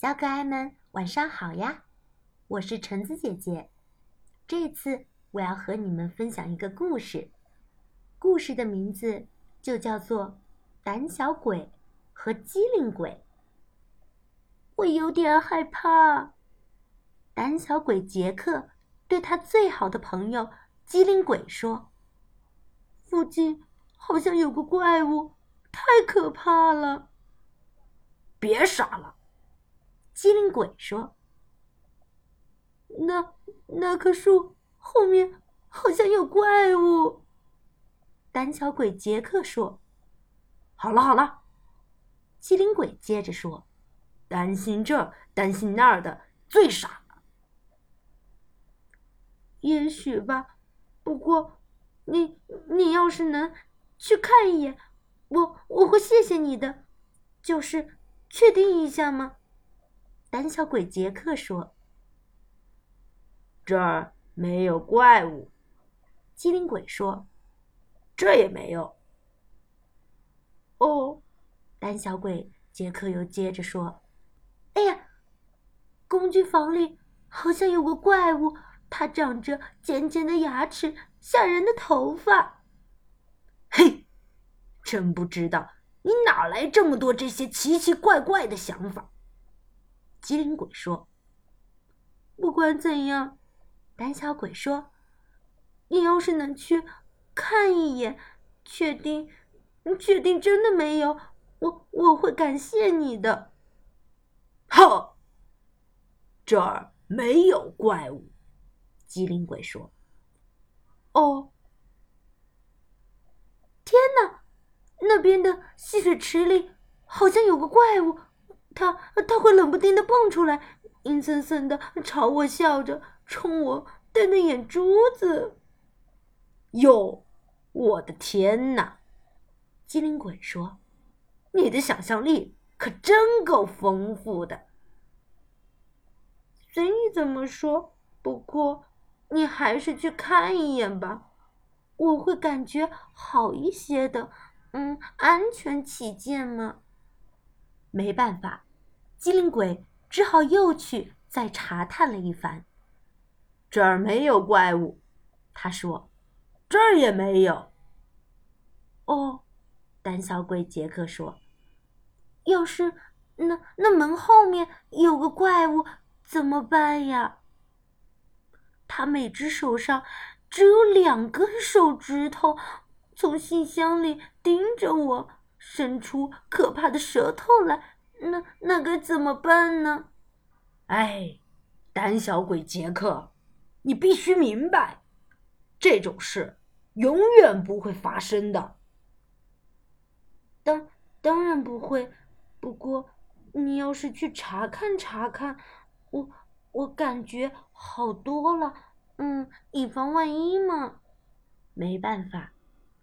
小可爱们，晚上好呀！我是橙子姐姐。这次我要和你们分享一个故事，故事的名字就叫做《胆小鬼和机灵鬼》。我有点害怕。胆小鬼杰克对他最好的朋友机灵鬼说：“附近好像有个怪物，太可怕了。”别傻了，机灵鬼说：“那那棵树后面好像有怪物。”胆小鬼杰克说：“好了好了。”机灵鬼接着说：“担心这担心那儿的最傻了。”也许吧，不过你你要是能去看一眼，我我会谢谢你的。就是。确定一下吗？胆小鬼杰克说：“这儿没有怪物。”机灵鬼说：“这也没有。”哦，胆小鬼杰克又接着说：“哎呀，工具房里好像有个怪物，它长着尖尖的牙齿，吓人的头发。”嘿，真不知道。你哪来这么多这些奇奇怪怪的想法？机灵鬼说：“不管怎样，胆小鬼说，你要是能去看一眼，确定，确定真的没有，我我会感谢你的。”哼，这儿没有怪物。机灵鬼说：“哦，天哪！”那边的戏水池里好像有个怪物，他他会冷不丁的蹦出来，阴森森的朝我笑着，冲我瞪着眼珠子。哟，我的天哪！机灵鬼说：“你的想象力可真够丰富的。”随你怎么说，不过你还是去看一眼吧，我会感觉好一些的。嗯，安全起见嘛。没办法，机灵鬼只好又去再查探了一番。这儿没有怪物，他说。这儿也没有。哦，胆小鬼杰克说：“要是那那门后面有个怪物怎么办呀？”他每只手上只有两根手指头。从信箱里盯着我，伸出可怕的舌头来，那那该怎么办呢？哎，胆小鬼杰克，你必须明白，这种事永远不会发生的。当当然不会，不过你要是去查看查看，我我感觉好多了。嗯，以防万一嘛。没办法。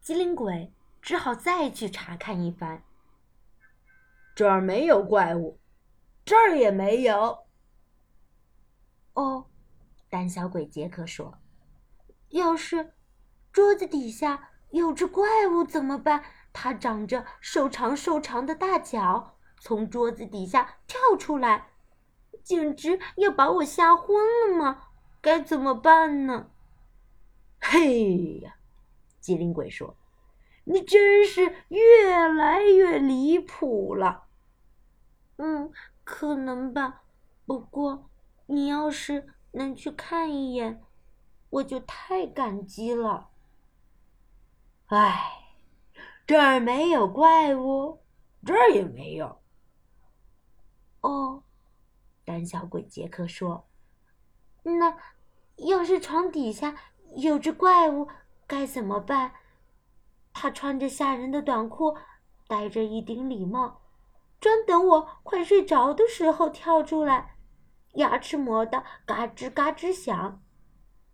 机灵鬼只好再去查看一番。这儿没有怪物，这儿也没有。哦，胆小鬼杰克说：“要是桌子底下有只怪物怎么办？它长着瘦长瘦长的大脚，从桌子底下跳出来，简直要把我吓昏了嘛？该怎么办呢？”嘿呀！机灵鬼说：“你真是越来越离谱了。”“嗯，可能吧。不过你要是能去看一眼，我就太感激了。”“唉，这儿没有怪物，这儿也没有。”“哦。”胆小鬼杰克说，“那要是床底下有只怪物？”该怎么办？他穿着吓人的短裤，戴着一顶礼帽，专等我快睡着的时候跳出来，牙齿磨得嘎吱嘎吱响，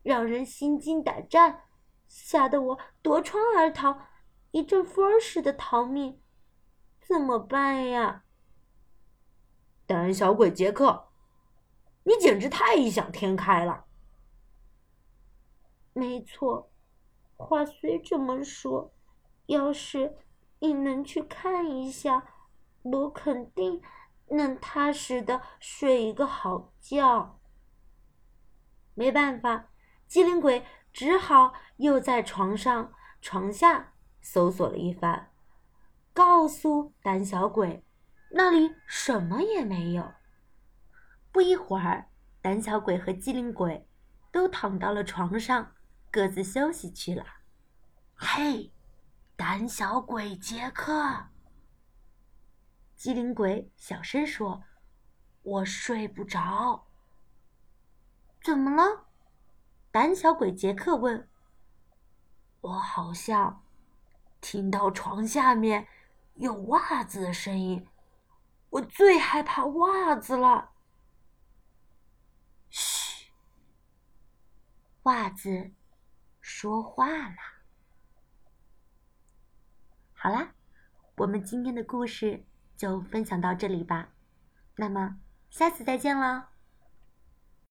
让人心惊胆战，吓得我夺窗而逃，一阵风似的逃命。怎么办呀？胆小鬼杰克，你简直太异想天开了。没错。话虽这么说，要是你能去看一下，我肯定能踏实的睡一个好觉。没办法，机灵鬼只好又在床上、床下搜索了一番，告诉胆小鬼，那里什么也没有。不一会儿，胆小鬼和机灵鬼都躺到了床上，各自休息去了。嘿，胆小鬼杰克！机灵鬼小声说：“我睡不着。”怎么了？胆小鬼杰克问。“我好像听到床下面有袜子的声音，我最害怕袜子了。”嘘，袜子说话了。好啦，我们今天的故事。就分享到这里吧，那么下次再见了。